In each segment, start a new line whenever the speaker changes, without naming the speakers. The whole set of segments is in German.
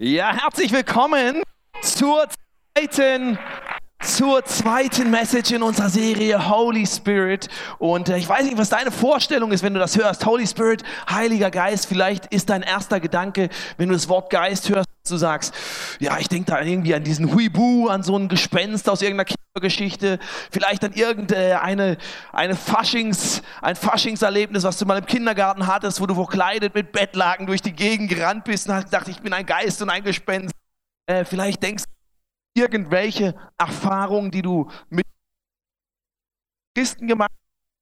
Ja, herzlich willkommen zur zweiten, zur zweiten Message in unserer Serie Holy Spirit. Und äh, ich weiß nicht, was deine Vorstellung ist, wenn du das hörst. Holy Spirit, Heiliger Geist. Vielleicht ist dein erster Gedanke, wenn du das Wort Geist hörst, du sagst, ja, ich denke da irgendwie an diesen Huibu, an so ein Gespenst aus irgendeiner Geschichte, vielleicht an irgendeine eine Faschings, ein Faschingserlebnis, was du mal im Kindergarten hattest, wo du verkleidet mit Bettlaken durch die Gegend gerannt bist und hast gedacht, ich bin ein Geist und ein Gespenst. Äh, vielleicht denkst du irgendwelche Erfahrungen, die du mit Christen gemacht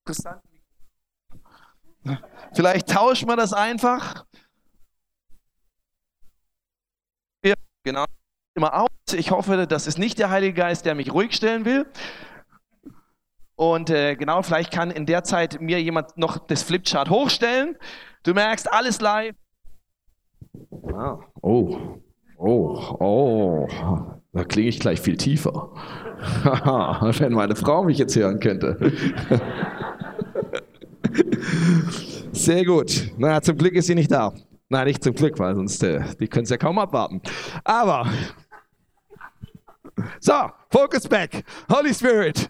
hast. Vielleicht tauschen wir das einfach. Ja, genau immer aus. Ich hoffe, das ist nicht der Heilige Geist, der mich ruhig stellen will. Und äh, genau, vielleicht kann in der Zeit mir jemand noch das Flipchart hochstellen. Du merkst, alles live.
Ah, oh, oh, oh, da klinge ich gleich viel tiefer. Wenn meine Frau mich jetzt hören könnte. Sehr gut. Na, zum Glück ist sie nicht da. Nein, nicht zum Glück, weil sonst, äh, die können es ja kaum abwarten. Aber so, Focus back. Holy Spirit.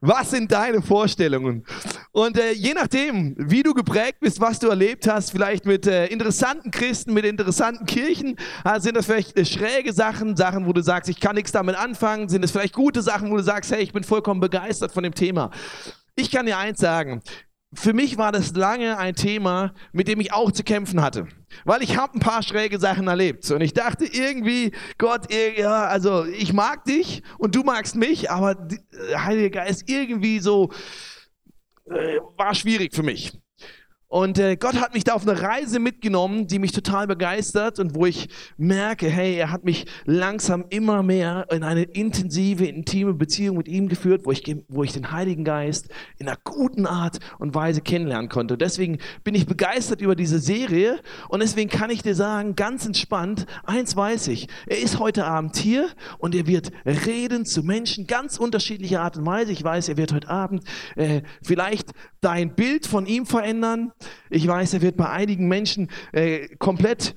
Was sind deine Vorstellungen? Und äh, je nachdem, wie du geprägt bist, was du erlebt hast, vielleicht mit äh, interessanten Christen, mit interessanten Kirchen, äh, sind das vielleicht äh, schräge Sachen, Sachen, wo du sagst, ich kann nichts damit anfangen, sind es vielleicht gute Sachen, wo du sagst, hey, ich bin vollkommen begeistert von dem Thema. Ich kann dir eins sagen, für mich war das lange ein Thema, mit dem ich auch zu kämpfen hatte. Weil ich habe ein paar schräge Sachen erlebt. Und ich dachte irgendwie, Gott, ja, also ich mag dich und du magst mich, aber äh, Heiliger Geist irgendwie so äh, war schwierig für mich. Und äh, Gott hat mich da auf eine Reise mitgenommen, die mich total begeistert und wo ich merke, hey, er hat mich langsam immer mehr in eine intensive, intime Beziehung mit ihm geführt, wo ich, wo ich den Heiligen Geist in einer guten Art und Weise kennenlernen konnte. Deswegen bin ich begeistert über diese Serie und deswegen kann ich dir sagen, ganz entspannt, eins weiß ich, er ist heute Abend hier und er wird reden zu Menschen, ganz unterschiedlicher Art und Weise. Ich weiß, er wird heute Abend äh, vielleicht dein Bild von ihm verändern ich weiß, er wird bei einigen Menschen äh, komplett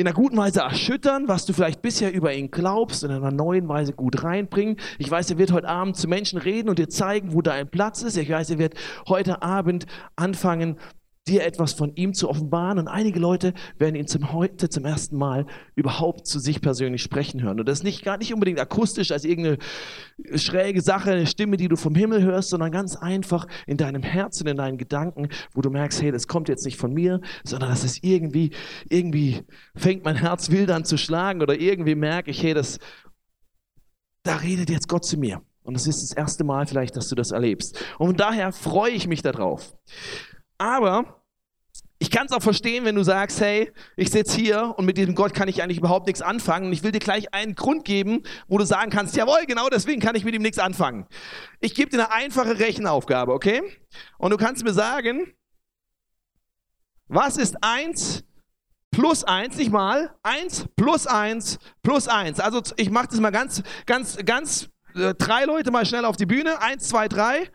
in einer guten Weise erschüttern, was du vielleicht bisher über ihn glaubst, in einer neuen Weise gut reinbringen. Ich weiß, er wird heute Abend zu Menschen reden und dir zeigen, wo dein Platz ist. Ich weiß, er wird heute Abend anfangen, dir etwas von ihm zu offenbaren. Und einige Leute werden ihn zum heute zum ersten Mal überhaupt zu sich persönlich sprechen hören. Und das nicht gar nicht unbedingt akustisch als irgendeine schräge Sache, eine Stimme, die du vom Himmel hörst, sondern ganz einfach in deinem Herzen, in deinen Gedanken, wo du merkst, hey, das kommt jetzt nicht von mir, sondern das ist irgendwie, irgendwie fängt mein Herz wild an zu schlagen oder irgendwie merke ich, hey, das, da redet jetzt Gott zu mir. Und es ist das erste Mal vielleicht, dass du das erlebst. Und daher freue ich mich darauf. Aber ich kann es auch verstehen, wenn du sagst, hey, ich sitze hier und mit diesem Gott kann ich eigentlich überhaupt nichts anfangen. Und ich will dir gleich einen Grund geben, wo du sagen kannst, jawohl, genau deswegen kann ich mit ihm nichts anfangen. Ich gebe dir eine einfache Rechenaufgabe, okay? Und du kannst mir sagen, was ist eins plus eins, nicht mal, eins plus eins plus eins. Also ich mache das mal ganz, ganz, ganz, äh, drei Leute mal schnell auf die Bühne. Eins, zwei, drei.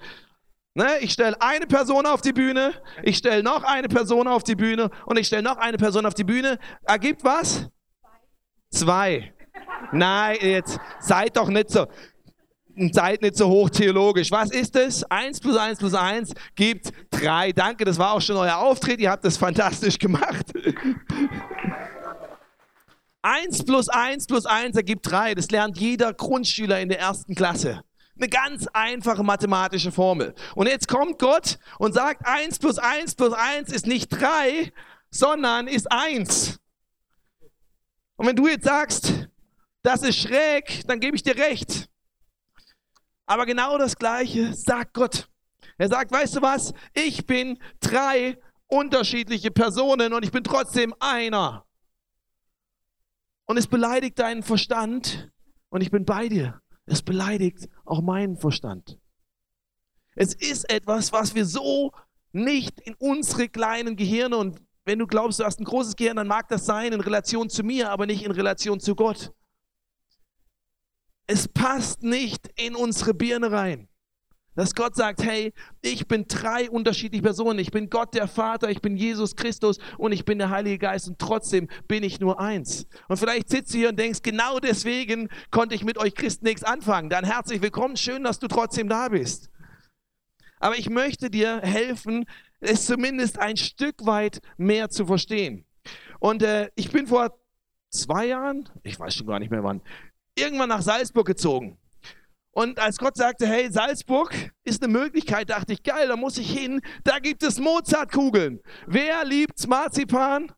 Ne, ich stelle eine Person auf die Bühne, ich stelle noch eine Person auf die Bühne und ich stelle noch eine Person auf die Bühne. Ergibt was? Zwei. Nein, jetzt seid doch nicht so, seid nicht so hoch theologisch. Was ist es? Eins plus eins plus eins gibt drei. Danke, das war auch schon euer Auftritt. Ihr habt das fantastisch gemacht. Eins plus eins plus eins ergibt drei. Das lernt jeder Grundschüler in der ersten Klasse. Eine ganz einfache mathematische Formel. Und jetzt kommt Gott und sagt, 1 plus 1 plus 1 ist nicht 3, sondern ist 1. Und wenn du jetzt sagst, das ist schräg, dann gebe ich dir recht. Aber genau das Gleiche sagt Gott. Er sagt, weißt du was? Ich bin drei unterschiedliche Personen und ich bin trotzdem einer. Und es beleidigt deinen Verstand und ich bin bei dir. Es beleidigt auch meinen Verstand. Es ist etwas, was wir so nicht in unsere kleinen Gehirne und wenn du glaubst, du hast ein großes Gehirn, dann mag das sein in Relation zu mir, aber nicht in Relation zu Gott. Es passt nicht in unsere Birne rein.
Dass Gott sagt, hey, ich bin drei unterschiedliche Personen. Ich bin Gott der Vater, ich bin Jesus Christus und ich bin der Heilige Geist und trotzdem bin ich nur eins. Und vielleicht sitzt du hier und denkst, genau deswegen konnte ich mit euch Christen nichts anfangen. Dann herzlich willkommen, schön, dass du trotzdem da bist. Aber ich möchte dir helfen, es zumindest ein Stück weit mehr zu verstehen. Und äh, ich bin vor zwei Jahren, ich weiß schon gar nicht mehr wann, irgendwann nach Salzburg gezogen. Und als Gott sagte, hey, Salzburg ist eine Möglichkeit, dachte ich, geil, da muss ich hin. Da gibt es Mozartkugeln. Wer liebt Marzipan?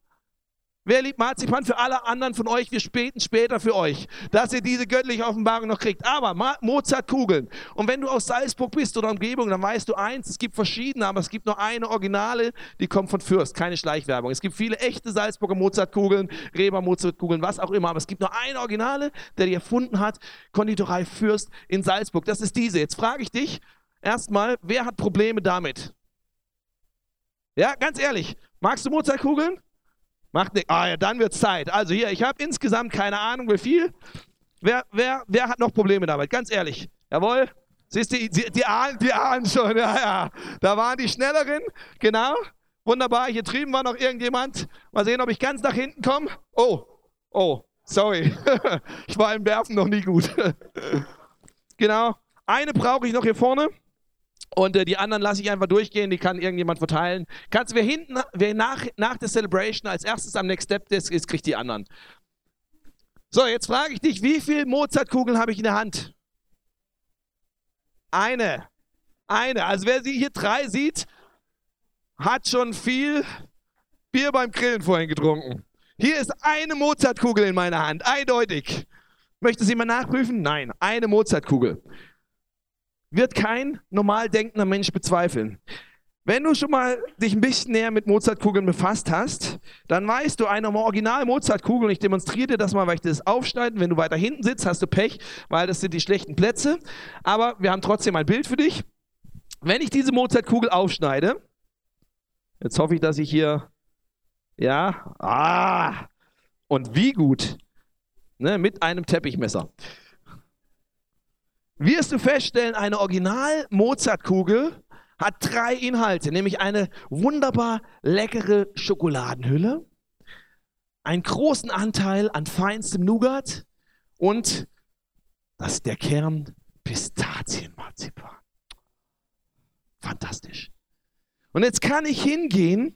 Wer liebt Marzipan? Für alle anderen von euch, wir späten später für euch, dass ihr diese göttliche Offenbarung noch kriegt. Aber Mozartkugeln. Und wenn du aus Salzburg bist oder Umgebung, dann weißt du eins, es gibt verschiedene, aber es gibt nur eine Originale, die kommt von Fürst, keine Schleichwerbung. Es gibt viele echte Salzburger Mozartkugeln, Reber Mozartkugeln, was auch immer, aber es gibt nur eine Originale, der die erfunden hat, Konditorei Fürst in Salzburg. Das ist diese. Jetzt frage ich dich erstmal, wer hat Probleme damit? Ja, ganz ehrlich, magst du Mozartkugeln? Macht nicht. Ah ja, dann wird es Zeit. Also hier, ich habe insgesamt keine Ahnung, wie viel. Wer, wer, wer hat noch Probleme damit? Ganz ehrlich. Jawohl. Siehst du, die, die, die, ahnen, die ahnen schon. Ja, ja. Da waren die Schnelleren. Genau. Wunderbar. Hier drüben war noch irgendjemand. Mal sehen, ob ich ganz nach hinten komme. Oh. Oh. Sorry. ich war im Werfen noch nie gut. genau. Eine brauche ich noch hier vorne. Und äh, die anderen lasse ich einfach durchgehen, die kann irgendjemand verteilen. Kannst wer hinten, wer nach, nach der Celebration als erstes am Next Step ist, ist, kriegt die anderen. So, jetzt frage ich dich, wie viele Mozartkugeln habe ich in der Hand? Eine. Eine. Also wer sie hier drei sieht, hat schon viel Bier beim Grillen vorhin getrunken. Hier ist eine Mozartkugel in meiner Hand, eindeutig. Möchte sie mal nachprüfen? Nein, eine Mozartkugel wird kein normal denkender Mensch bezweifeln. Wenn du schon mal dich ein bisschen näher mit Mozartkugeln befasst hast, dann weißt du, eine original Mozartkugel, ich demonstriere dir das mal, weil ich das aufschneiden, wenn du weiter hinten sitzt, hast du Pech, weil das sind die schlechten Plätze, aber wir haben trotzdem ein Bild für dich. Wenn ich diese Mozartkugel aufschneide, jetzt hoffe ich, dass ich hier, ja, ah, und wie gut, ne, mit einem Teppichmesser wirst du feststellen, eine Original-Mozart-Kugel hat drei Inhalte, nämlich eine wunderbar leckere Schokoladenhülle, einen großen Anteil an feinstem Nougat und das ist der Kern Pistazienmarzipan. Fantastisch. Und jetzt kann ich hingehen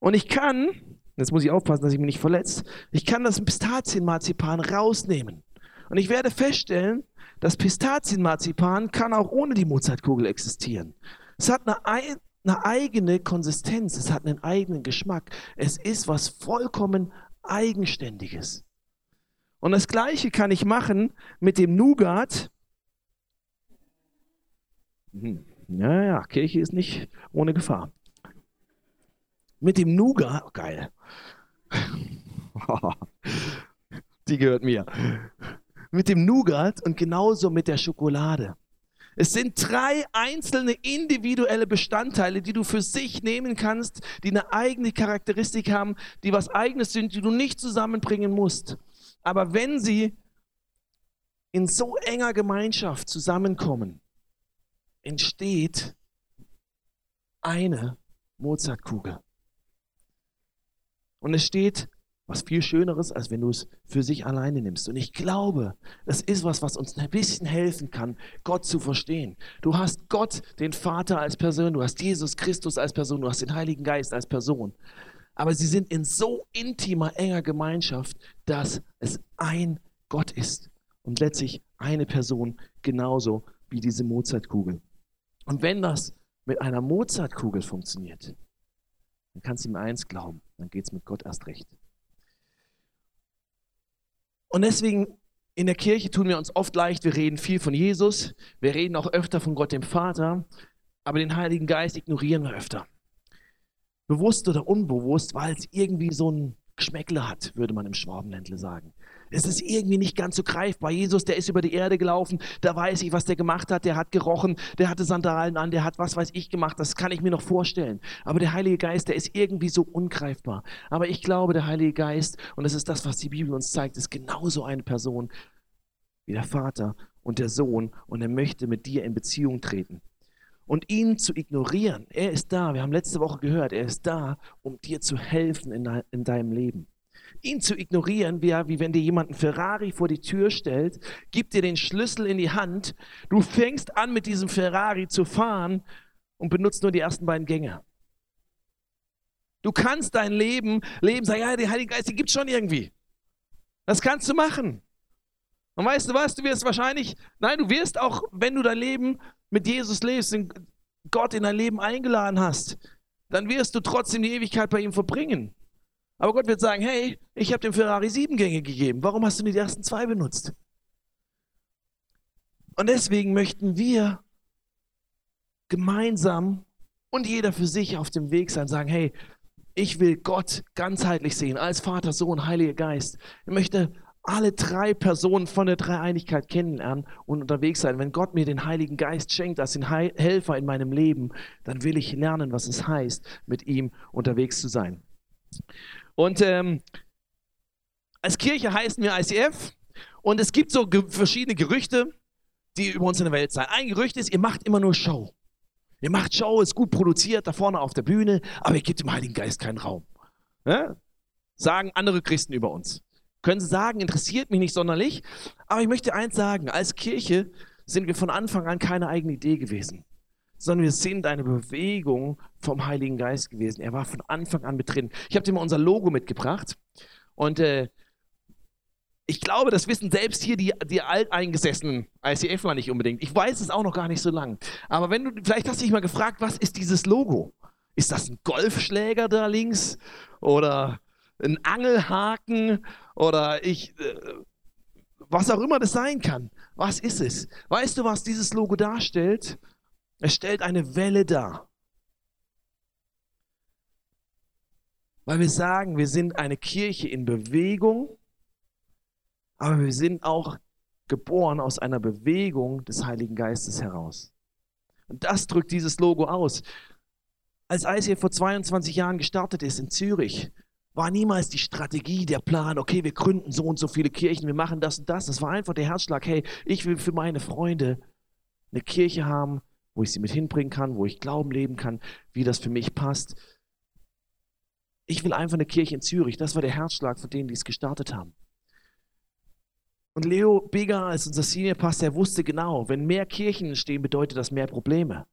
und ich kann, jetzt muss ich aufpassen, dass ich mich nicht verletze, ich kann das Pistazienmarzipan rausnehmen. Und ich werde feststellen, das Pistazienmarzipan kann auch ohne die Mozartkugel existieren. Es hat eine, eine eigene Konsistenz, es hat einen eigenen Geschmack. Es ist was vollkommen Eigenständiges. Und das Gleiche kann ich machen mit dem Nougat. Hm. Ja, ja, Kirche ist nicht ohne Gefahr. Mit dem Nougat, oh, geil. Die gehört mir mit dem Nougat und genauso mit der Schokolade. Es sind drei einzelne individuelle Bestandteile, die du für sich nehmen kannst, die eine eigene Charakteristik haben, die was eigenes sind, die du nicht zusammenbringen musst. Aber wenn sie in so enger Gemeinschaft zusammenkommen, entsteht eine Mozartkugel. Und es steht was viel Schöneres, als wenn du es für sich alleine nimmst. Und ich glaube, das ist was, was uns ein bisschen helfen kann, Gott zu verstehen. Du hast Gott, den Vater als Person, du hast Jesus Christus als Person, du hast den Heiligen Geist als Person. Aber sie sind in so intimer, enger Gemeinschaft, dass es ein Gott ist. Und letztlich eine Person, genauso wie diese Mozartkugel. Und wenn das mit einer Mozartkugel funktioniert, dann kannst du ihm eins glauben, dann geht es mit Gott erst recht. Und deswegen in der Kirche tun wir uns oft leicht, wir reden viel von Jesus, wir reden auch öfter von Gott dem Vater, aber den Heiligen Geist ignorieren wir öfter. Bewusst oder unbewusst, weil es irgendwie so ein Geschmäckle hat, würde man im Schwabenländle sagen. Es ist irgendwie nicht ganz so greifbar. Jesus, der ist über die Erde gelaufen, da weiß ich, was der gemacht hat. Der hat gerochen, der hatte Sandalen an, der hat was weiß ich gemacht. Das kann ich mir noch vorstellen. Aber der Heilige Geist, der ist irgendwie so ungreifbar. Aber ich glaube, der Heilige Geist, und das ist das, was die Bibel uns zeigt, ist genauso eine Person wie der Vater und der Sohn und er möchte mit dir in Beziehung treten. Und ihn zu ignorieren, er ist da, wir haben letzte Woche gehört, er ist da, um dir zu helfen in, de in deinem Leben. Ihn zu ignorieren, wäre wie wenn dir jemand einen Ferrari vor die Tür stellt, gibt dir den Schlüssel in die Hand, du fängst an mit diesem Ferrari zu fahren und benutzt nur die ersten beiden Gänge. Du kannst dein Leben leben, sag ja, der Heilige Geist, den gibt schon irgendwie. Das kannst du machen. Und weißt du was, du wirst wahrscheinlich, nein, du wirst auch, wenn du dein Leben mit Jesus lebst, und Gott in dein Leben eingeladen hast, dann wirst du trotzdem die Ewigkeit bei ihm verbringen. Aber Gott wird sagen, hey, ich habe dem Ferrari sieben Gänge gegeben. Warum hast du nicht die ersten zwei benutzt? Und deswegen möchten wir gemeinsam und jeder für sich auf dem Weg sein, sagen, hey, ich will Gott ganzheitlich sehen, als Vater, Sohn, Heiliger Geist. Ich möchte alle drei Personen von der Dreieinigkeit kennenlernen und unterwegs sein. Wenn Gott mir den Heiligen Geist schenkt als den Helfer in meinem Leben, dann will ich lernen, was es heißt, mit ihm unterwegs zu sein. Und ähm, als Kirche heißen wir ICF und es gibt so ge verschiedene Gerüchte, die über uns in der Welt sein. Ein Gerücht ist, ihr macht immer nur Show. Ihr macht Show, ist gut produziert, da vorne auf der Bühne, aber ihr gebt dem Heiligen Geist keinen Raum. Ja? Sagen andere Christen über uns. Können sie sagen, interessiert mich nicht sonderlich, aber ich möchte eins sagen, als Kirche sind wir von Anfang an keine eigene Idee gewesen, sondern wir sind eine Bewegung vom Heiligen Geist gewesen. Er war von Anfang an mit drin. Ich habe dir mal unser Logo mitgebracht und äh, ich glaube, das wissen selbst hier die, die alteingesessenen ICFler nicht unbedingt. Ich weiß es auch noch gar nicht so lang. Aber wenn du, vielleicht hast du dich mal gefragt, was ist dieses Logo? Ist das ein Golfschläger da links? Oder ein Angelhaken? Oder ich, äh, was auch immer das sein kann. Was ist es? Weißt du, was dieses Logo darstellt? Es stellt eine Welle dar. Weil wir sagen, wir sind eine Kirche in Bewegung aber wir sind auch geboren aus einer Bewegung des Heiligen Geistes heraus. Und das drückt dieses Logo aus. Als ICF vor 22 Jahren gestartet ist in Zürich, war niemals die Strategie, der Plan, okay, wir gründen so und so viele Kirchen, wir machen das und das. Das war einfach der Herzschlag, hey, ich will für meine Freunde eine Kirche haben, wo ich sie mit hinbringen kann, wo ich Glauben leben kann, wie das für mich passt. Ich will einfach eine Kirche in Zürich. Das war der Herzschlag von denen, die es gestartet haben. Und Leo Bigger als unser Senior Pastor, wusste genau, wenn mehr Kirchen entstehen, bedeutet das mehr Probleme.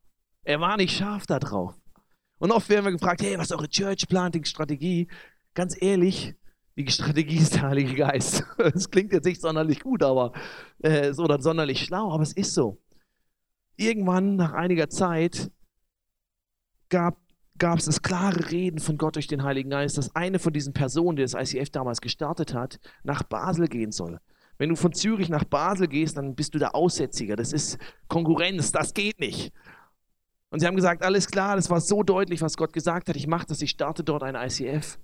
Er war nicht scharf da drauf. Und oft werden wir gefragt, hey, was ist eure Church Planting Strategie? Ganz ehrlich, die Strategie ist der Heilige Geist. Das klingt jetzt nicht sonderlich gut, aber äh, oder sonderlich schlau, aber es ist so. Irgendwann nach einiger Zeit gab gab es das klare Reden von Gott durch den Heiligen Geist, dass eine von diesen Personen, die das ICF damals gestartet hat, nach Basel gehen soll. Wenn du von Zürich nach Basel gehst, dann bist du der Aussätziger. Das ist Konkurrenz, das geht nicht. Und sie haben gesagt, alles klar, das war so deutlich, was Gott gesagt hat. Ich mache das, ich starte dort ein ICF.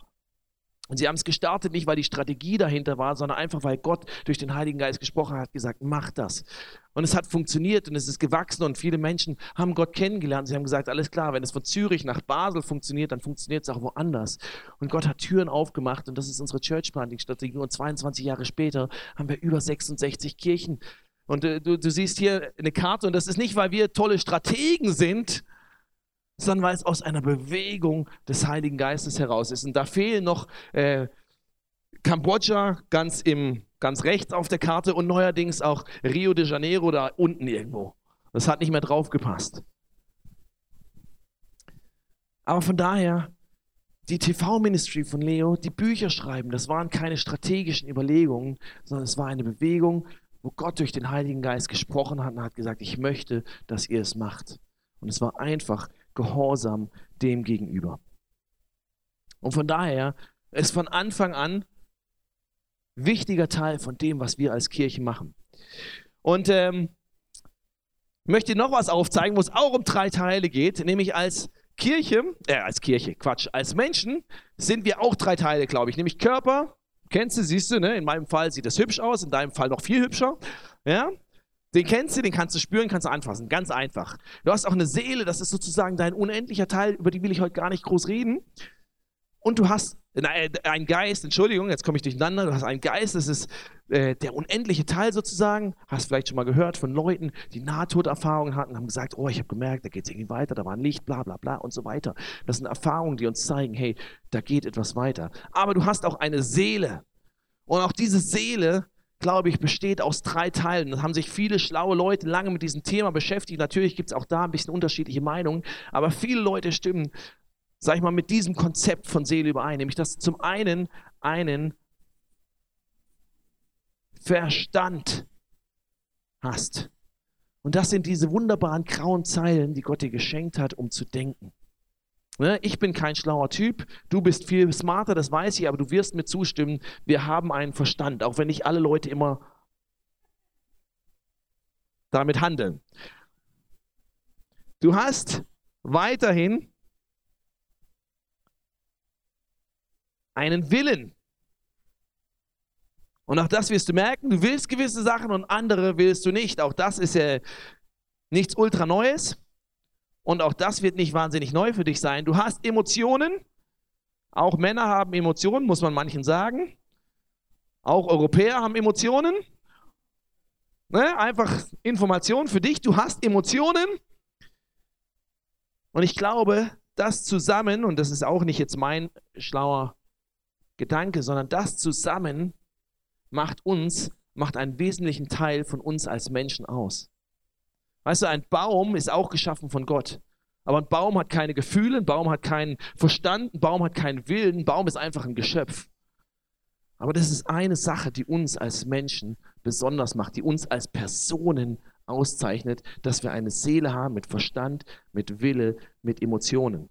Und sie haben es gestartet nicht, weil die Strategie dahinter war, sondern einfach, weil Gott durch den Heiligen Geist gesprochen hat, gesagt, mach das. Und es hat funktioniert und es ist gewachsen und viele Menschen haben Gott kennengelernt. Sie haben gesagt, alles klar, wenn es von Zürich nach Basel funktioniert, dann funktioniert es auch woanders. Und Gott hat Türen aufgemacht und das ist unsere Church Planting Strategie. Und 22 Jahre später haben wir über 66 Kirchen. Und äh, du, du siehst hier eine Karte und das ist nicht, weil wir tolle Strategen sind, sondern weil es aus einer Bewegung des Heiligen Geistes heraus ist. Und da fehlen noch äh, Kambodscha ganz, im, ganz rechts auf der Karte und neuerdings auch Rio de Janeiro da unten irgendwo. Das hat nicht mehr draufgepasst. Aber von daher, die TV-Ministry von Leo, die Bücher schreiben, das waren keine strategischen Überlegungen, sondern es war eine Bewegung, wo Gott durch den Heiligen Geist gesprochen hat und hat gesagt, ich möchte, dass ihr es macht. Und es war einfach Gehorsam dem gegenüber. Und von daher ist von Anfang an wichtiger Teil von dem, was wir als Kirche machen. Und ähm, möchte noch was aufzeigen, wo es auch um drei Teile geht, nämlich als Kirche, äh, als Kirche, Quatsch, als Menschen sind wir auch drei Teile, glaube ich, nämlich Körper, kennst du, siehst du, ne? in meinem Fall sieht das hübsch aus, in deinem Fall noch viel hübscher, ja, den kennst du, den kannst du spüren, kannst du anfassen. Ganz einfach. Du hast auch eine Seele, das ist sozusagen dein unendlicher Teil, über die will ich heute gar nicht groß reden. Und du hast
äh, ein Geist, Entschuldigung, jetzt komme ich durcheinander, du hast einen Geist, das ist äh, der unendliche Teil sozusagen, hast vielleicht schon mal gehört von Leuten, die Nahtoderfahrungen hatten, haben gesagt, oh, ich habe gemerkt, da geht es irgendwie weiter, da war ein Licht, bla bla bla und so weiter. Das sind Erfahrungen, die uns zeigen, hey, da geht etwas weiter. Aber du hast auch eine Seele. Und auch diese Seele, glaube ich, besteht aus drei Teilen. Da haben sich viele schlaue Leute lange mit diesem Thema beschäftigt. Natürlich gibt es auch da ein bisschen unterschiedliche Meinungen, aber viele Leute stimmen sag ich mal, mit diesem Konzept von Seele überein. Nämlich, dass zum einen einen Verstand hast. Und das sind diese wunderbaren grauen Zeilen, die Gott dir geschenkt hat, um zu denken. Ne, ich bin kein schlauer Typ, du bist viel smarter, das weiß ich, aber du wirst mir zustimmen, wir haben einen Verstand, auch wenn nicht alle Leute immer damit handeln. Du hast weiterhin einen Willen. Und auch das wirst du merken, du willst gewisse Sachen und andere willst du nicht. Auch das ist ja nichts ultra Neues. Und auch das wird nicht wahnsinnig neu für dich sein. Du hast Emotionen. Auch Männer haben Emotionen, muss man manchen sagen. Auch Europäer haben Emotionen. Ne? Einfach Information für dich. Du hast Emotionen. Und ich glaube, das zusammen, und das ist auch nicht jetzt mein schlauer Gedanke, sondern das zusammen macht uns, macht einen wesentlichen Teil von uns als Menschen aus. Weißt du, ein Baum ist auch geschaffen von Gott. Aber ein Baum hat keine Gefühle, ein Baum hat keinen Verstand, ein Baum hat keinen Willen, ein Baum ist einfach ein Geschöpf. Aber das ist eine Sache, die uns als Menschen besonders macht, die uns als Personen auszeichnet, dass wir eine Seele haben mit Verstand, mit Wille, mit Emotionen.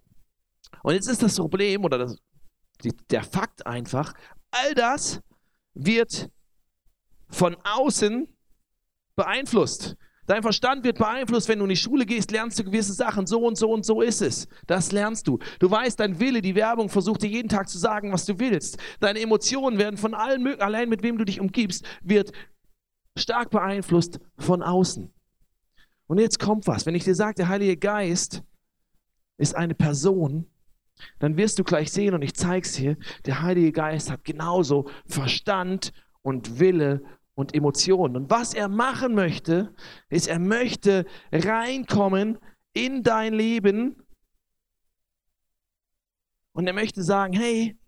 Und jetzt ist das Problem oder das, die, der Fakt einfach, all das wird von außen beeinflusst. Dein Verstand wird beeinflusst, wenn du in die Schule gehst, lernst du gewisse Sachen, so und so und so ist es. Das lernst du. Du weißt, dein Wille, die Werbung versucht dir jeden Tag zu sagen, was du willst. Deine Emotionen werden von allen möglichen, allein mit wem du dich umgibst, wird stark beeinflusst von außen. Und jetzt kommt was. Wenn ich dir sage, der Heilige Geist ist eine Person, dann wirst du gleich sehen, und ich zeige es dir, der Heilige Geist hat genauso Verstand und Wille und Emotionen. Und was er machen möchte, ist, er möchte reinkommen in dein Leben und er möchte sagen, hey,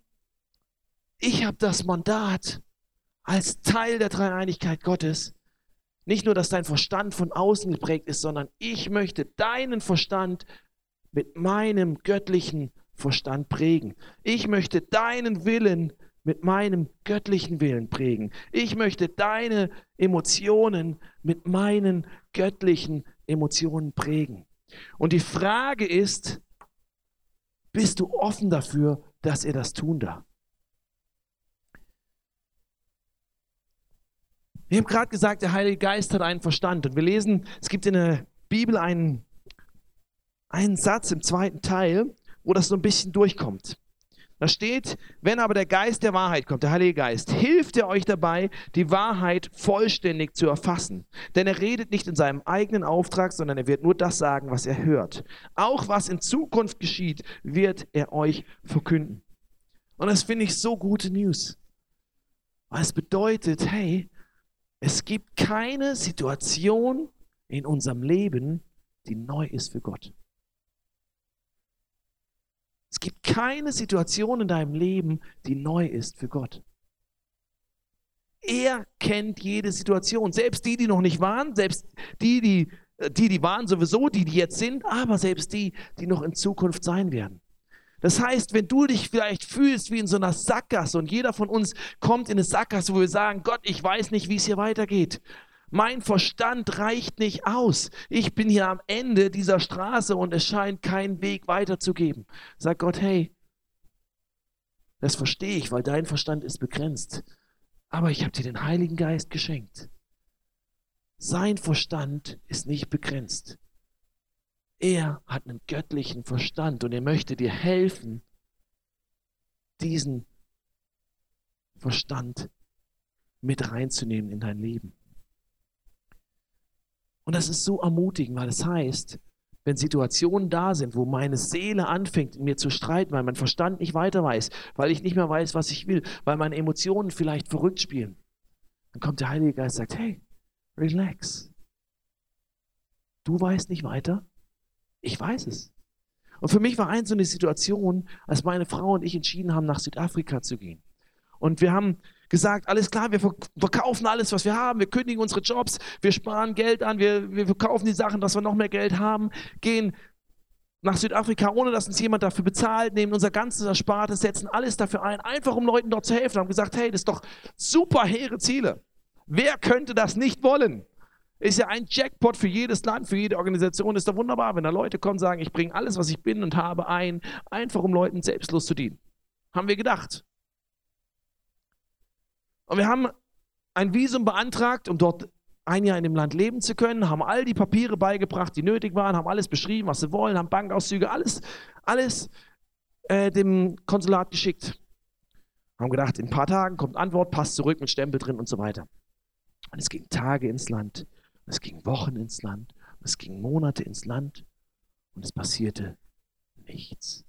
ich habe das Mandat als Teil der Dreieinigkeit Gottes, nicht nur, dass dein Verstand von außen geprägt ist, sondern ich möchte deinen Verstand mit meinem göttlichen Verstand prägen. Ich möchte deinen Willen mit meinem göttlichen Willen prägen. Ich möchte deine Emotionen mit meinen göttlichen Emotionen prägen. Und die Frage ist, bist du offen dafür, dass er das tun darf? Wir haben gerade gesagt, der Heilige Geist hat einen Verstand. Und wir lesen, es gibt in der Bibel einen, einen Satz im zweiten Teil, wo das so ein bisschen durchkommt. Da steht, wenn aber der Geist der Wahrheit kommt, der Heilige Geist, hilft er euch dabei, die Wahrheit vollständig zu erfassen. Denn er redet nicht in seinem eigenen Auftrag, sondern er wird nur das sagen, was er hört. Auch was in Zukunft geschieht, wird er euch verkünden. Und das finde ich so gute News. Weil es bedeutet, hey, es gibt keine Situation in unserem Leben, die neu ist für Gott. Es gibt keine Situation in deinem Leben, die neu ist für Gott. Er kennt jede Situation, selbst die, die noch nicht waren, selbst die, die, äh, die, die waren sowieso, die, die jetzt sind, aber selbst die, die noch in Zukunft sein werden. Das heißt, wenn du dich vielleicht fühlst wie in so einer Sackgasse und jeder von uns kommt in eine Sackgasse, wo wir sagen, Gott, ich weiß nicht, wie es hier weitergeht. Mein Verstand reicht nicht aus. Ich bin hier am Ende dieser Straße und es scheint keinen Weg weiterzugeben. Sag Gott, hey, das verstehe ich, weil dein Verstand ist begrenzt. Aber ich habe dir den Heiligen Geist geschenkt. Sein Verstand ist nicht begrenzt. Er hat einen göttlichen Verstand und er möchte dir helfen, diesen Verstand mit reinzunehmen in dein Leben. Und das ist so ermutigend, weil das heißt,
wenn Situationen da sind, wo meine Seele anfängt, in mir zu streiten, weil mein Verstand nicht weiter weiß, weil ich nicht mehr weiß, was ich will, weil meine Emotionen vielleicht verrückt spielen, dann kommt der Heilige Geist und sagt, hey, relax. Du weißt nicht weiter, ich weiß es. Und für mich war eins so eine Situation, als meine Frau und ich entschieden haben, nach Südafrika zu gehen. Und wir haben gesagt, alles klar, wir verkaufen alles, was wir haben, wir kündigen unsere Jobs, wir sparen Geld an, wir, wir verkaufen die Sachen, dass wir noch mehr Geld haben, gehen nach Südafrika, ohne dass uns jemand dafür bezahlt, nehmen unser ganzes Erspartes, setzen alles dafür ein, einfach um Leuten dort zu helfen, haben gesagt, hey, das ist doch super hehre Ziele. Wer könnte das nicht wollen? Ist ja ein Jackpot für jedes Land, für jede Organisation. Ist doch wunderbar, wenn da Leute kommen und sagen, ich bringe alles, was ich bin und habe ein, einfach um Leuten selbstlos zu dienen. Haben wir gedacht. Und wir haben ein Visum beantragt, um dort ein Jahr in dem Land leben zu können, haben all die Papiere beigebracht, die nötig waren, haben alles beschrieben, was sie wollen, haben Bankauszüge, alles, alles äh, dem Konsulat geschickt. Haben gedacht, in ein paar Tagen kommt Antwort, passt zurück mit Stempel drin und so weiter. Und es ging Tage ins Land, es ging Wochen ins Land, es ging Monate ins Land und es passierte nichts.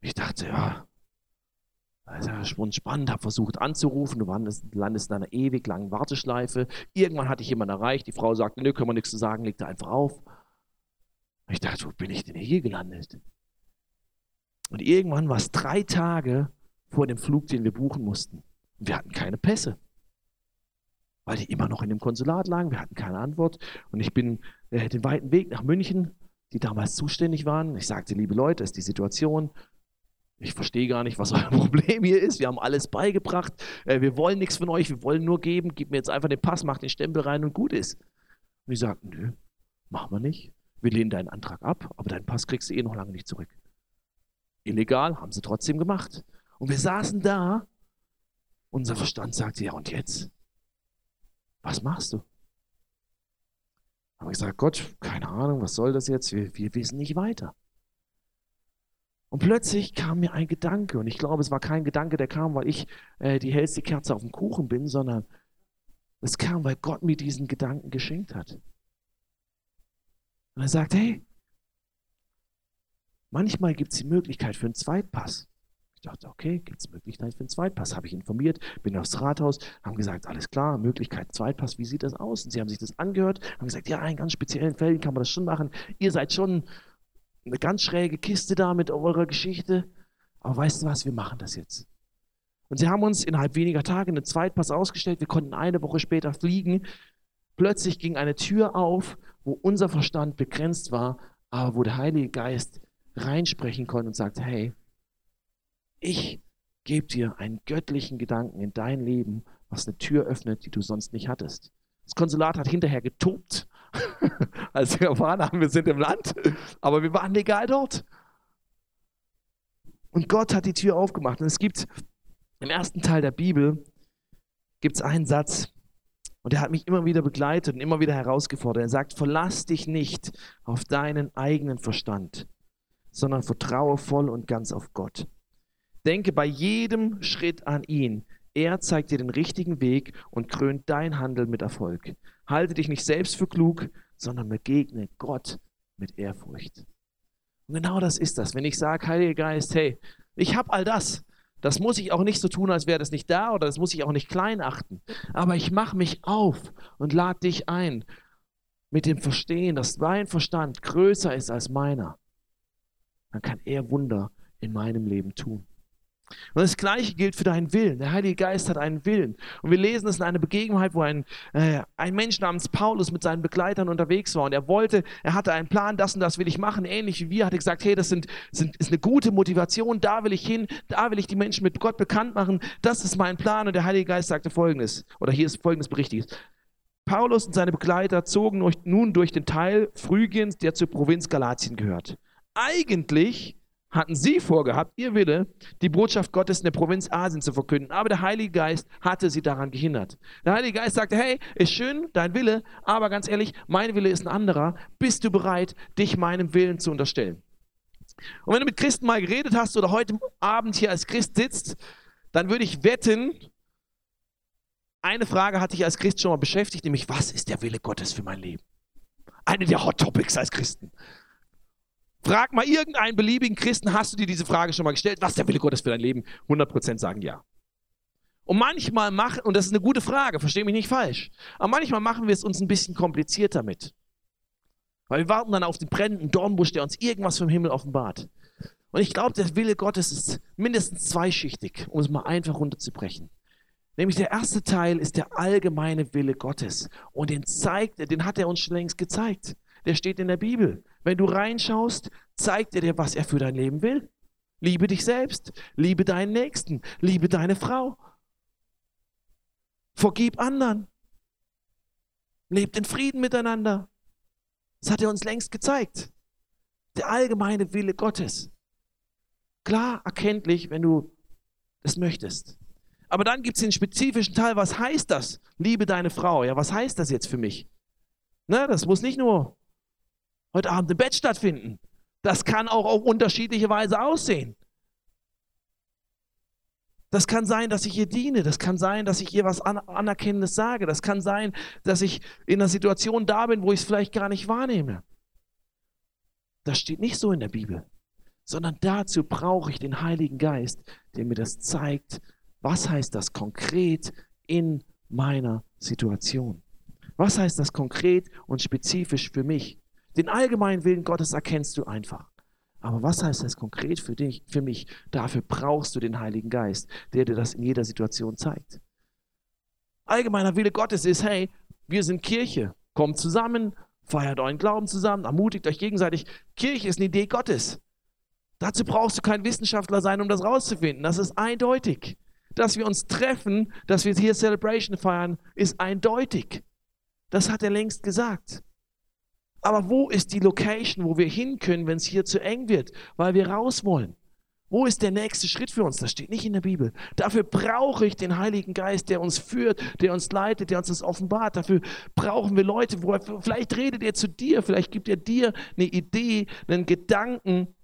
Ich dachte, ja, ist schon spannend, habe versucht anzurufen, du landest in einer ewig langen Warteschleife. Irgendwann hatte ich jemanden erreicht, die Frau sagte, nö, können wir nichts zu sagen, legte einfach auf. Ich dachte, wo bin ich denn hier gelandet? Und irgendwann war es drei Tage vor dem Flug, den wir buchen mussten. Und wir hatten keine Pässe, weil die immer noch in dem Konsulat lagen. Wir hatten keine Antwort. Und ich bin äh, den weiten Weg nach München, die damals zuständig waren. Ich sagte, liebe Leute, ist die Situation ich verstehe gar nicht, was euer Problem hier ist. Wir haben alles beigebracht. Äh, wir wollen nichts von euch. Wir wollen nur geben. Gib mir jetzt einfach den Pass, mach den Stempel rein und gut ist. Und die sagten, nö, machen wir nicht. Wir lehnen deinen Antrag ab, aber deinen Pass kriegst du eh noch lange nicht zurück. Illegal, haben sie trotzdem gemacht. Und wir saßen da. Unser Verstand sagte, ja und jetzt? Was machst du? Haben wir gesagt, Gott, keine Ahnung, was soll das jetzt? Wir, wir wissen nicht weiter. Und plötzlich kam mir ein Gedanke, und ich glaube, es war kein Gedanke, der kam, weil ich äh, die hellste Kerze auf dem Kuchen bin, sondern es kam, weil Gott mir diesen Gedanken geschenkt hat. Und er sagt, hey, manchmal gibt es die Möglichkeit für einen Zweitpass. Ich dachte, okay, gibt es Möglichkeit für einen Zweitpass? Habe ich informiert, bin aufs Rathaus, haben gesagt, alles klar, Möglichkeit Zweitpass, wie sieht das aus? Und sie haben sich das angehört, haben gesagt, ja, in ganz speziellen Fällen kann man das schon machen. Ihr seid schon eine ganz schräge Kiste da mit eurer Geschichte. Aber weißt du was, wir machen das jetzt. Und sie haben uns innerhalb weniger Tage einen Zweitpass ausgestellt. Wir konnten eine Woche später fliegen. Plötzlich ging eine Tür auf, wo unser Verstand begrenzt war, aber wo der Heilige Geist reinsprechen konnte und sagt, hey, ich gebe dir einen göttlichen Gedanken in dein Leben, was eine Tür öffnet, die du sonst nicht hattest. Das Konsulat hat hinterher getobt als wir erfahren haben, wir sind im Land, aber wir waren legal dort. Und Gott hat die Tür aufgemacht. Und es gibt im ersten Teil der Bibel gibt es einen Satz, und der hat mich immer wieder begleitet und immer wieder herausgefordert. Er sagt, verlass dich nicht auf deinen eigenen Verstand, sondern vertraue voll und ganz auf Gott. Denke bei jedem Schritt an ihn. Er zeigt dir den richtigen Weg und krönt dein Handeln mit Erfolg. Halte dich nicht selbst für klug, sondern begegne Gott mit Ehrfurcht. Und genau das ist das. Wenn ich sage, Heiliger Geist, hey, ich habe all das, das muss ich auch nicht so tun, als wäre das nicht da oder das muss ich auch nicht klein achten. Aber ich mache mich auf und lade dich ein mit dem Verstehen, dass dein Verstand größer ist als meiner. Dann kann er Wunder in meinem Leben tun. Und das Gleiche gilt für deinen Willen. Der Heilige Geist hat einen Willen. Und wir lesen es in einer Begebenheit, wo ein, äh, ein Mensch namens Paulus mit seinen Begleitern unterwegs war. Und er wollte, er hatte einen Plan, das und das will ich machen, ähnlich wie wir, hat er gesagt, hey, das sind, sind, ist eine gute Motivation, da will ich hin, da will ich die Menschen mit Gott bekannt machen, das ist mein Plan. Und der Heilige Geist sagte folgendes, oder hier ist folgendes berichtigt. Paulus und seine Begleiter zogen nun durch den Teil Phrygiens, der zur Provinz Galatien gehört. Eigentlich hatten sie vorgehabt, ihr Wille, die Botschaft Gottes in der Provinz Asien zu verkünden. Aber der Heilige Geist hatte sie daran gehindert. Der Heilige Geist sagte, hey, ist schön, dein Wille, aber ganz ehrlich, mein Wille ist ein anderer. Bist du bereit, dich meinem Willen zu unterstellen? Und wenn du mit Christen mal geredet hast oder heute Abend hier als Christ sitzt, dann würde ich wetten, eine Frage hatte ich als Christ schon mal beschäftigt, nämlich, was ist der Wille Gottes für mein Leben?
Eine der Hot Topics als Christen. Frag mal irgendeinen beliebigen Christen, hast du dir diese Frage schon mal gestellt? Was ist der Wille Gottes für dein Leben? 100% sagen ja. Und manchmal machen, und das ist eine gute Frage, verstehe mich nicht falsch, aber manchmal machen wir es uns ein bisschen kompliziert damit. Weil wir warten dann auf den brennenden Dornbusch, der uns irgendwas vom Himmel offenbart. Und ich glaube, der Wille Gottes ist mindestens zweischichtig, um es mal einfach runterzubrechen. Nämlich der erste Teil ist der allgemeine Wille Gottes. Und den zeigt den hat er uns schon längst gezeigt. Der steht in der Bibel. Wenn du reinschaust, zeigt er dir, was er für dein Leben will. Liebe dich selbst, liebe deinen Nächsten, liebe deine Frau. Vergib anderen. Lebt in Frieden miteinander. Das hat er uns längst gezeigt. Der allgemeine Wille Gottes. Klar erkenntlich, wenn du es möchtest. Aber dann gibt es den spezifischen Teil, was heißt das? Liebe deine Frau. Ja, was heißt das jetzt für mich? Ne, das muss nicht nur heute Abend im Bett stattfinden. Das kann auch auf unterschiedliche Weise aussehen. Das kann sein, dass ich ihr diene. Das kann sein, dass ich ihr was Anerkennendes sage. Das kann sein, dass ich in einer Situation da bin, wo ich es vielleicht gar nicht wahrnehme. Das steht nicht so in der Bibel, sondern dazu brauche ich den Heiligen Geist, der mir das zeigt. Was heißt das konkret in meiner Situation? Was heißt das konkret und spezifisch für mich? Den allgemeinen Willen Gottes erkennst du einfach. Aber was heißt das konkret für dich, für mich? Dafür brauchst du den Heiligen Geist, der dir das in jeder Situation zeigt. Allgemeiner Wille Gottes ist, hey, wir sind Kirche, kommt zusammen, feiert euren Glauben zusammen, ermutigt euch gegenseitig. Kirche ist eine Idee Gottes. Dazu brauchst du kein Wissenschaftler sein, um das rauszufinden. Das ist eindeutig. Dass wir uns treffen, dass wir hier Celebration feiern, ist eindeutig. Das hat er längst gesagt. Aber wo ist die Location, wo wir hin können, wenn es hier zu eng wird, weil wir raus wollen? Wo ist der nächste Schritt für uns? Das steht nicht in der Bibel. Dafür brauche ich den Heiligen Geist, der uns führt, der uns leitet, der uns das offenbart. Dafür brauchen wir Leute, wo er, vielleicht redet er zu dir, vielleicht gibt er dir eine Idee, einen Gedanken,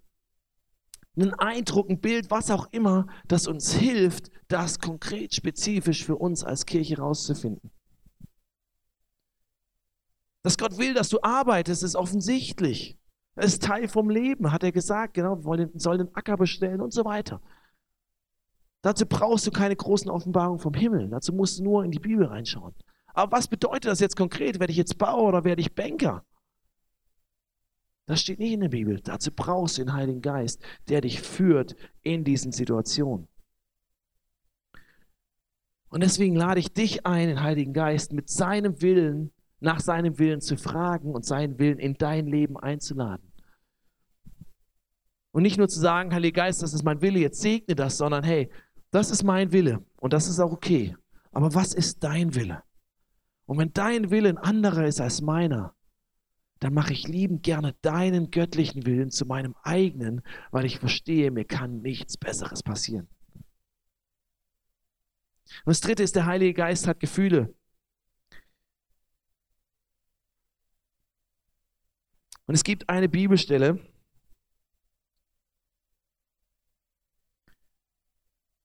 einen Eindruck, ein Bild, was auch immer, das uns hilft, das konkret spezifisch für uns als Kirche rauszufinden. Dass Gott will, dass du arbeitest, ist offensichtlich. Es ist Teil vom Leben, hat er gesagt. Genau, wir sollen den Acker bestellen und so weiter. Dazu brauchst du keine großen Offenbarungen vom Himmel. Dazu musst du nur in die Bibel reinschauen. Aber was bedeutet das jetzt konkret? Werde ich jetzt Bauer oder werde ich Banker? Das steht nicht in der Bibel. Dazu brauchst du den Heiligen Geist, der dich führt in diesen Situationen. Und deswegen lade ich dich ein, den Heiligen Geist mit seinem Willen nach seinem Willen zu fragen und seinen Willen in dein Leben einzuladen. Und nicht nur zu sagen, Heiliger Geist, das ist mein Wille, jetzt segne das, sondern hey, das ist mein Wille und das ist auch okay. Aber was ist dein Wille? Und wenn dein Wille ein anderer ist als meiner, dann mache ich liebend gerne deinen göttlichen Willen zu meinem eigenen, weil ich verstehe, mir kann nichts Besseres passieren. Und das dritte ist, der Heilige Geist hat Gefühle. Und es gibt eine Bibelstelle,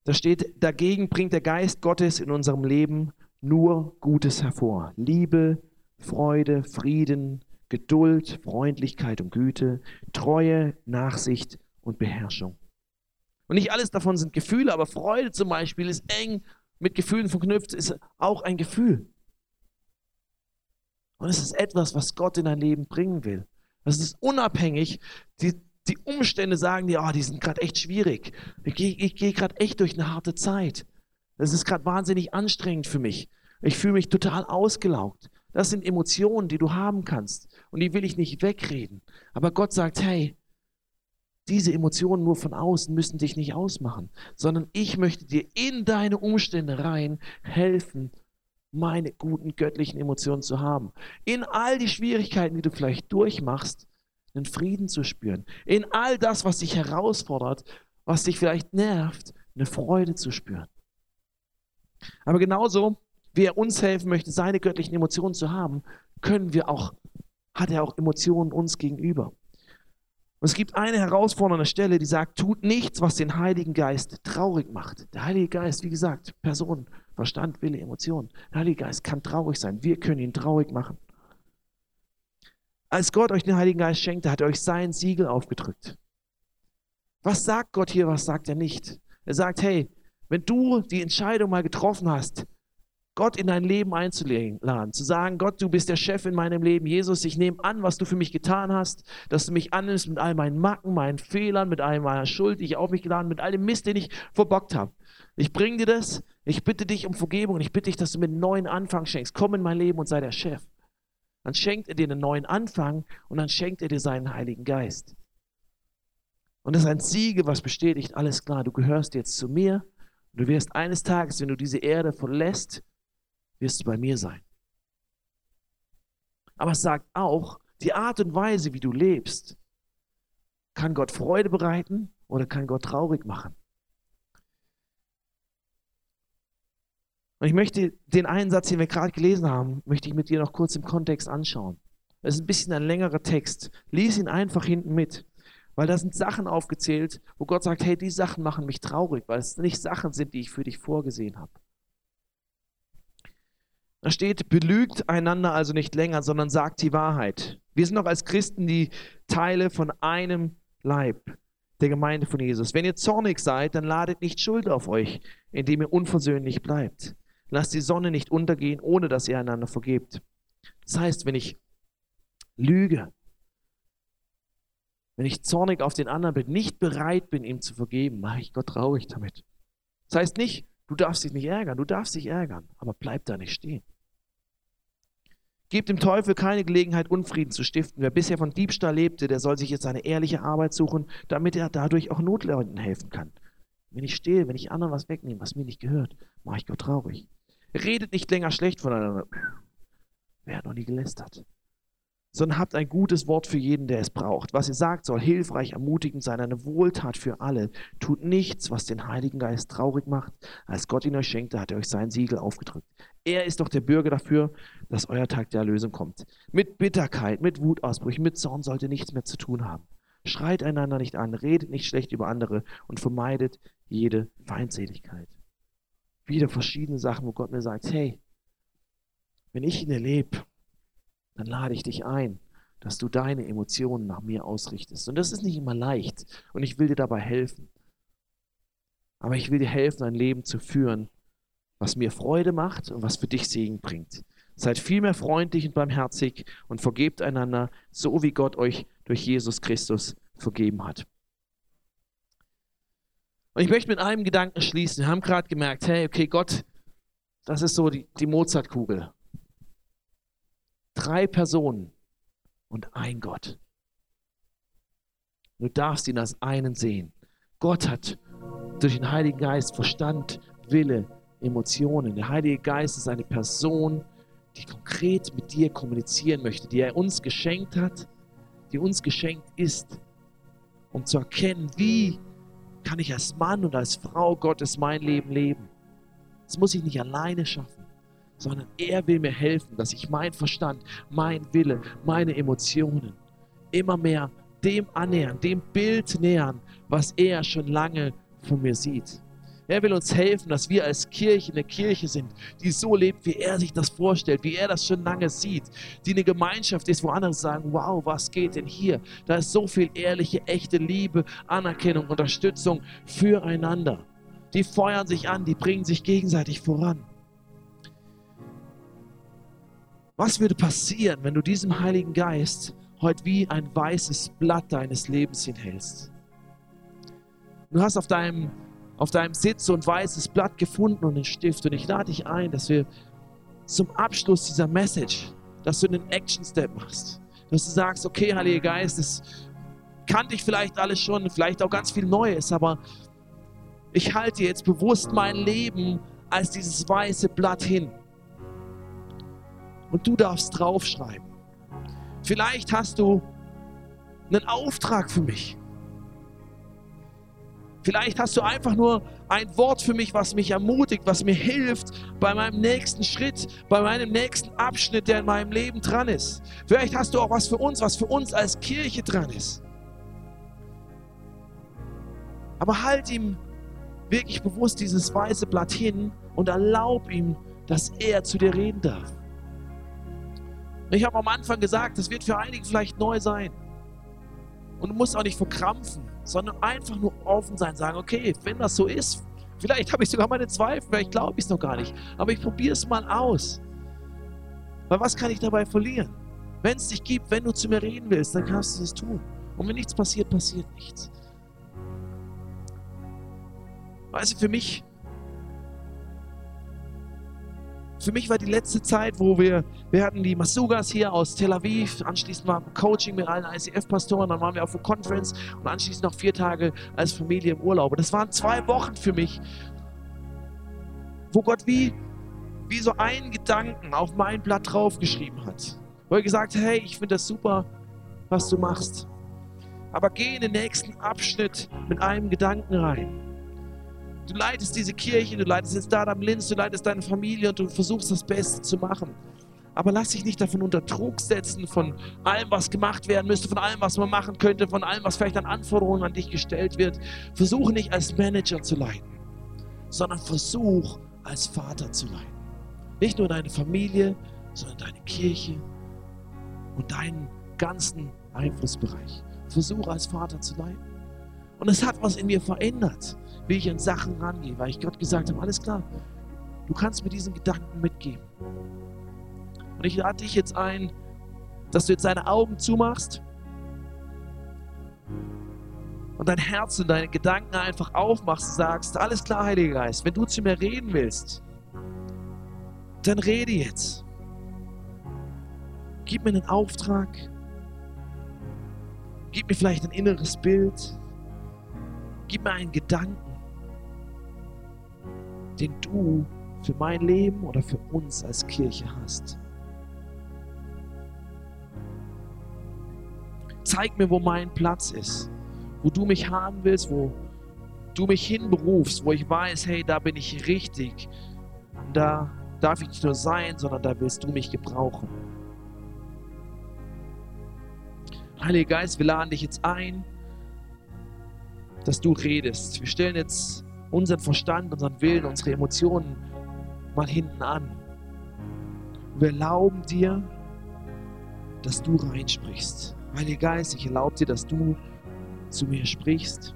da steht, dagegen bringt der Geist Gottes in unserem Leben nur Gutes hervor. Liebe, Freude, Frieden, Geduld, Freundlichkeit und Güte, Treue, Nachsicht und Beherrschung. Und nicht alles davon sind Gefühle, aber Freude zum Beispiel ist eng mit Gefühlen verknüpft, ist auch ein Gefühl. Und es ist etwas, was Gott in dein Leben bringen will. Das ist unabhängig. Die, die Umstände sagen dir, oh, die sind gerade echt schwierig. Ich gehe ich geh gerade echt durch eine harte Zeit. Das ist gerade wahnsinnig anstrengend für mich. Ich fühle mich total ausgelaugt. Das sind Emotionen, die du haben kannst. Und die will ich nicht wegreden. Aber Gott sagt, hey, diese Emotionen nur von außen müssen dich nicht ausmachen, sondern ich möchte dir in deine Umstände rein helfen meine guten göttlichen Emotionen zu haben. In all die Schwierigkeiten, die du vielleicht durchmachst, einen Frieden zu spüren. In all das, was dich herausfordert, was dich vielleicht nervt, eine Freude zu spüren. Aber genauso, wie er uns helfen möchte, seine göttlichen Emotionen zu haben, können wir auch, hat er auch Emotionen uns gegenüber. Und es gibt eine herausfordernde Stelle, die sagt, tut nichts, was den Heiligen Geist traurig macht. Der Heilige Geist, wie gesagt, Person, Verstand, Wille, Emotionen. Der Heilige Geist kann traurig sein. Wir können ihn traurig machen.
Als Gott euch den Heiligen Geist schenkte, hat er euch sein Siegel aufgedrückt. Was sagt Gott hier, was sagt er nicht? Er sagt, hey, wenn du die Entscheidung mal getroffen hast, Gott in dein Leben einzuladen, zu sagen, Gott, du bist der Chef in meinem Leben. Jesus, ich nehme an, was du für mich getan hast, dass du mich annimmst mit all meinen Macken, meinen Fehlern, mit all meiner Schuld, die ich auf mich geladen, mit all dem Mist, den ich verbockt habe. Ich bringe dir das, ich bitte dich um Vergebung und ich bitte dich, dass du mir einen neuen Anfang schenkst. Komm in mein Leben und sei der Chef. Dann schenkt er dir einen neuen Anfang und dann schenkt er dir seinen Heiligen Geist. Und das ist ein Siegel, was bestätigt, alles klar, du gehörst jetzt zu mir. Du wirst eines Tages, wenn du diese Erde verlässt, wirst du bei mir sein. Aber es sagt auch, die Art und Weise, wie du lebst, kann Gott Freude bereiten oder kann Gott traurig machen. Und ich möchte den einen Satz, den wir gerade gelesen haben, möchte ich mit dir noch kurz im Kontext anschauen. Das ist ein bisschen ein längerer Text. Lies ihn einfach hinten mit. Weil da sind Sachen aufgezählt, wo Gott sagt, hey, die Sachen machen mich traurig, weil es nicht Sachen sind, die ich für dich vorgesehen habe. Da steht, belügt einander also nicht länger, sondern sagt die Wahrheit. Wir sind doch als Christen die Teile von einem Leib, der Gemeinde von Jesus. Wenn ihr zornig seid, dann ladet nicht Schuld auf euch, indem ihr unversöhnlich bleibt. Lasst die Sonne nicht untergehen, ohne dass ihr einander vergebt. Das heißt, wenn ich lüge, wenn ich zornig auf den anderen bin, nicht bereit bin, ihm zu vergeben, mache ich Gott traurig damit. Das heißt nicht, du darfst dich nicht ärgern, du darfst dich ärgern, aber bleib da nicht stehen. Gebt dem Teufel keine Gelegenheit, Unfrieden zu stiften. Wer bisher von Diebstahl lebte, der soll sich jetzt eine ehrliche Arbeit suchen, damit er dadurch auch Notleuten helfen kann. Wenn ich stehe, wenn ich anderen was wegnehme, was mir nicht gehört, mache ich Gott traurig. Redet nicht länger schlecht voneinander. Wer hat noch nie gelästert? Sondern habt ein gutes Wort für jeden, der es braucht. Was ihr sagt, soll hilfreich, ermutigend sein, eine Wohltat für alle. Tut nichts, was den Heiligen Geist traurig macht. Als Gott ihn euch schenkte, hat er euch sein Siegel aufgedrückt. Er ist doch der Bürger dafür, dass euer Tag der Erlösung kommt. Mit Bitterkeit, mit Wutausbrüchen, mit Zorn sollt ihr nichts mehr zu tun haben. Schreit einander nicht an, redet nicht schlecht über andere und vermeidet jede Feindseligkeit. Wieder verschiedene Sachen, wo Gott mir sagt, hey, wenn ich in dir lebe, dann lade ich dich ein, dass du deine Emotionen nach mir ausrichtest. Und das ist nicht immer leicht. Und ich will dir dabei helfen. Aber ich will dir helfen, ein Leben zu führen, was mir Freude macht und was für dich Segen bringt. Seid vielmehr freundlich und barmherzig und vergebt einander, so wie Gott euch durch Jesus Christus vergeben hat. Und ich möchte mit einem Gedanken schließen. Wir haben gerade gemerkt, hey, okay, Gott, das ist so die, die Mozartkugel. Drei Personen und ein Gott. Du darfst ihn als einen sehen. Gott hat durch den Heiligen Geist Verstand, Wille, Emotionen. Der Heilige Geist ist eine Person, die konkret mit dir kommunizieren möchte, die er uns geschenkt hat, die uns geschenkt ist, um zu erkennen, wie kann ich als Mann und als Frau Gottes mein Leben leben. Das muss ich nicht alleine schaffen sondern er will mir helfen, dass ich mein Verstand, mein Wille, meine Emotionen immer mehr dem annähern, dem Bild nähern, was er schon lange von mir sieht. Er will uns helfen, dass wir als Kirche eine Kirche sind, die so lebt, wie er sich das vorstellt, wie er das schon lange sieht, die eine Gemeinschaft ist, wo andere sagen, wow, was geht denn hier? Da ist so viel ehrliche, echte Liebe, Anerkennung, Unterstützung füreinander. Die feuern sich an, die bringen sich gegenseitig voran. Was würde passieren, wenn du diesem Heiligen Geist heute wie ein weißes Blatt deines Lebens hinhältst? Du hast auf deinem, auf deinem Sitz so ein weißes Blatt gefunden und einen Stift. Und ich lade dich ein, dass wir zum Abschluss dieser Message, dass du einen Action-Step machst. Dass du sagst, okay, Heiliger Geist, das kannte ich vielleicht alles schon, vielleicht auch ganz viel Neues, aber ich halte jetzt bewusst mein Leben als dieses weiße Blatt hin und du darfst draufschreiben. Vielleicht hast du einen Auftrag für mich. Vielleicht hast du einfach nur ein Wort für mich, was mich ermutigt, was mir hilft bei meinem nächsten Schritt, bei meinem nächsten Abschnitt, der in meinem Leben dran ist. Vielleicht hast du auch was für uns, was für uns als Kirche dran ist. Aber halt ihm wirklich bewusst dieses weiße Blatt hin und erlaub ihm, dass er zu dir reden darf. Ich habe am Anfang gesagt, das wird für einige vielleicht neu sein. Und du musst auch nicht verkrampfen, sondern einfach nur offen sein, sagen, okay, wenn das so ist, vielleicht habe ich sogar meine Zweifel, vielleicht glaube ich es noch gar nicht, aber ich probiere es mal aus. Weil was kann ich dabei verlieren? Wenn es dich gibt, wenn du zu mir reden willst, dann kannst du es tun. Und wenn nichts passiert, passiert nichts. Weißt du, für mich für mich war die letzte Zeit, wo wir, wir hatten die Masugas hier aus Tel Aviv, anschließend war Coaching mit allen ICF-Pastoren, dann waren wir auf der Conference und anschließend noch vier Tage als Familie im Urlaub. Und das waren zwei Wochen für mich, wo Gott wie, wie so einen Gedanken auf mein Blatt draufgeschrieben hat. Wo er gesagt hat, hey, ich finde das super, was du machst. Aber geh in den nächsten Abschnitt mit einem Gedanken rein. Du leitest diese Kirche, du leitest jetzt Stardom Linz, du leitest deine Familie und du versuchst das Beste zu machen. Aber lass dich nicht davon unter Druck setzen, von allem, was gemacht werden müsste, von allem, was man machen könnte, von allem, was vielleicht an Anforderungen an dich gestellt wird. Versuche nicht als Manager zu leiten, sondern versuch als Vater zu leiten. Nicht nur deine Familie, sondern deine Kirche und deinen ganzen Einflussbereich. Versuche als Vater zu leiten. Und es hat was in mir verändert wie ich an Sachen rangehe, weil ich Gott gesagt habe, alles klar, du kannst mir diesen Gedanken mitgeben. Und ich lade dich jetzt ein, dass du jetzt deine Augen zumachst und dein Herz und deine Gedanken einfach aufmachst und sagst, alles klar, Heiliger Geist, wenn du zu mir reden willst, dann rede jetzt. Gib mir einen Auftrag. Gib mir vielleicht ein inneres Bild. Gib mir einen Gedanken den du für mein Leben oder für uns als Kirche hast. Zeig mir, wo mein Platz ist, wo du mich haben willst, wo du mich hinberufst, wo ich weiß, hey, da bin ich richtig. Da darf ich nicht nur sein, sondern da willst du mich gebrauchen. Heiliger Geist, wir laden dich jetzt ein, dass du redest. Wir stellen jetzt unseren Verstand, unseren Willen, unsere Emotionen mal hinten an. Wir erlauben dir, dass du reinsprichst. Heiliger Geist, ich erlaube dir, dass du zu mir sprichst.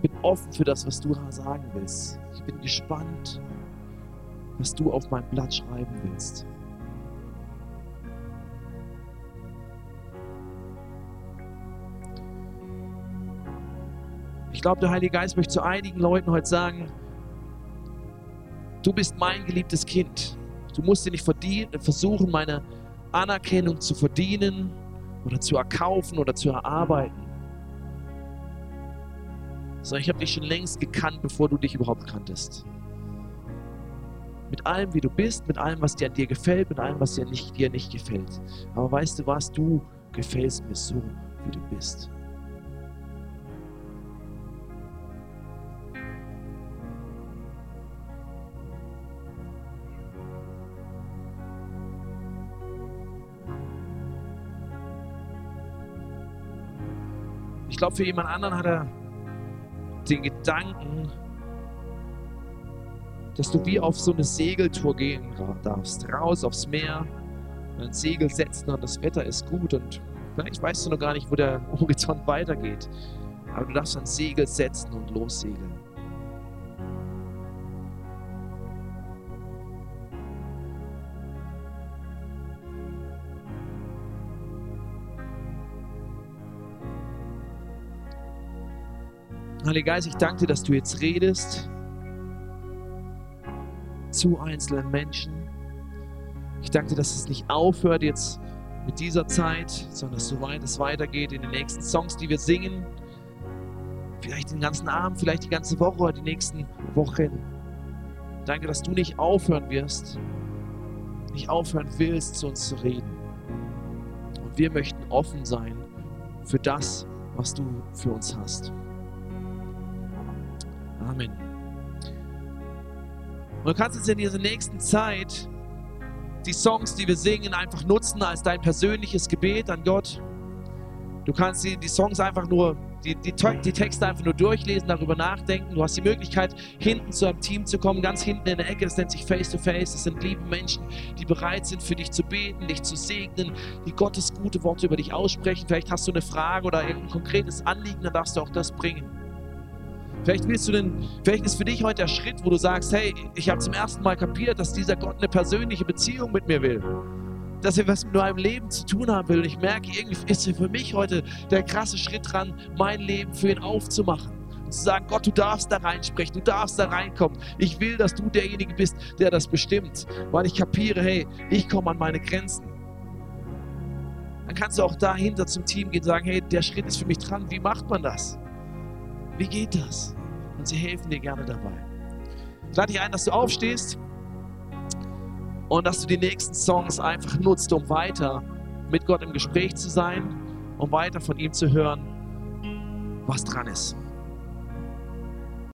Ich bin offen für das, was du sagen willst. Ich bin gespannt, was du auf mein Blatt schreiben willst. Ich glaube, der Heilige Geist möchte zu einigen Leuten heute sagen, du bist mein geliebtes Kind. Du musst dir nicht versuchen, meine Anerkennung zu verdienen oder zu erkaufen oder zu erarbeiten. Sondern ich habe dich schon längst gekannt, bevor du dich überhaupt kanntest. Mit allem, wie du bist, mit allem, was dir an dir gefällt, mit allem, was dir nicht, dir nicht gefällt. Aber weißt du was, du gefällst mir so, wie du bist. Glaube, für jemand anderen hat er den Gedanken, dass du wie auf so eine Segeltour gehen darfst. Raus aufs Meer, ein Segel setzen und das Wetter ist gut und vielleicht weißt du noch gar nicht, wo der Horizont weitergeht. Aber du darfst ein Segel setzen und lossegeln. Heiliger Geist, ich danke dir, dass du jetzt redest zu einzelnen Menschen. Ich danke dir, dass es nicht aufhört jetzt mit dieser Zeit, sondern dass so weit es weitergeht in den nächsten Songs, die wir singen. Vielleicht den ganzen Abend, vielleicht die ganze Woche oder die nächsten Wochen. Danke, dass du nicht aufhören wirst, nicht aufhören willst, zu uns zu reden. Und wir möchten offen sein für das, was du für uns hast. Amen. Und du kannst jetzt in dieser nächsten Zeit die Songs, die wir singen, einfach nutzen als dein persönliches Gebet an Gott. Du kannst die, die Songs einfach nur die, die, die Texte einfach nur durchlesen, darüber nachdenken. Du hast die Möglichkeit, hinten zu einem Team zu kommen, ganz hinten in der Ecke. Das nennt sich Face to Face. Das sind liebe Menschen, die bereit sind, für dich zu beten, dich zu segnen, die Gottes gute Worte über dich aussprechen. Vielleicht hast du eine Frage oder irgendein konkretes Anliegen, dann darfst du auch das bringen. Vielleicht willst du denn, vielleicht ist für dich heute der Schritt, wo du sagst, hey, ich habe zum ersten Mal kapiert, dass dieser Gott eine persönliche Beziehung mit mir will dass er was mit meinem Leben zu tun haben will. Und ich merke, irgendwie ist für mich heute der krasse Schritt dran, mein Leben für ihn aufzumachen. Zu sagen, Gott, du darfst da reinsprechen, du darfst da reinkommen. Ich will, dass du derjenige bist, der das bestimmt, weil ich kapiere, hey, ich komme an meine Grenzen. Dann kannst du auch dahinter zum Team gehen und sagen, hey, der Schritt ist für mich dran. Wie macht man das? Wie geht das? Und sie helfen dir gerne dabei. Ich lade dich ein, dass du aufstehst und dass du die nächsten Songs einfach nutzt, um weiter mit Gott im Gespräch zu sein, um weiter von ihm zu hören, was dran ist.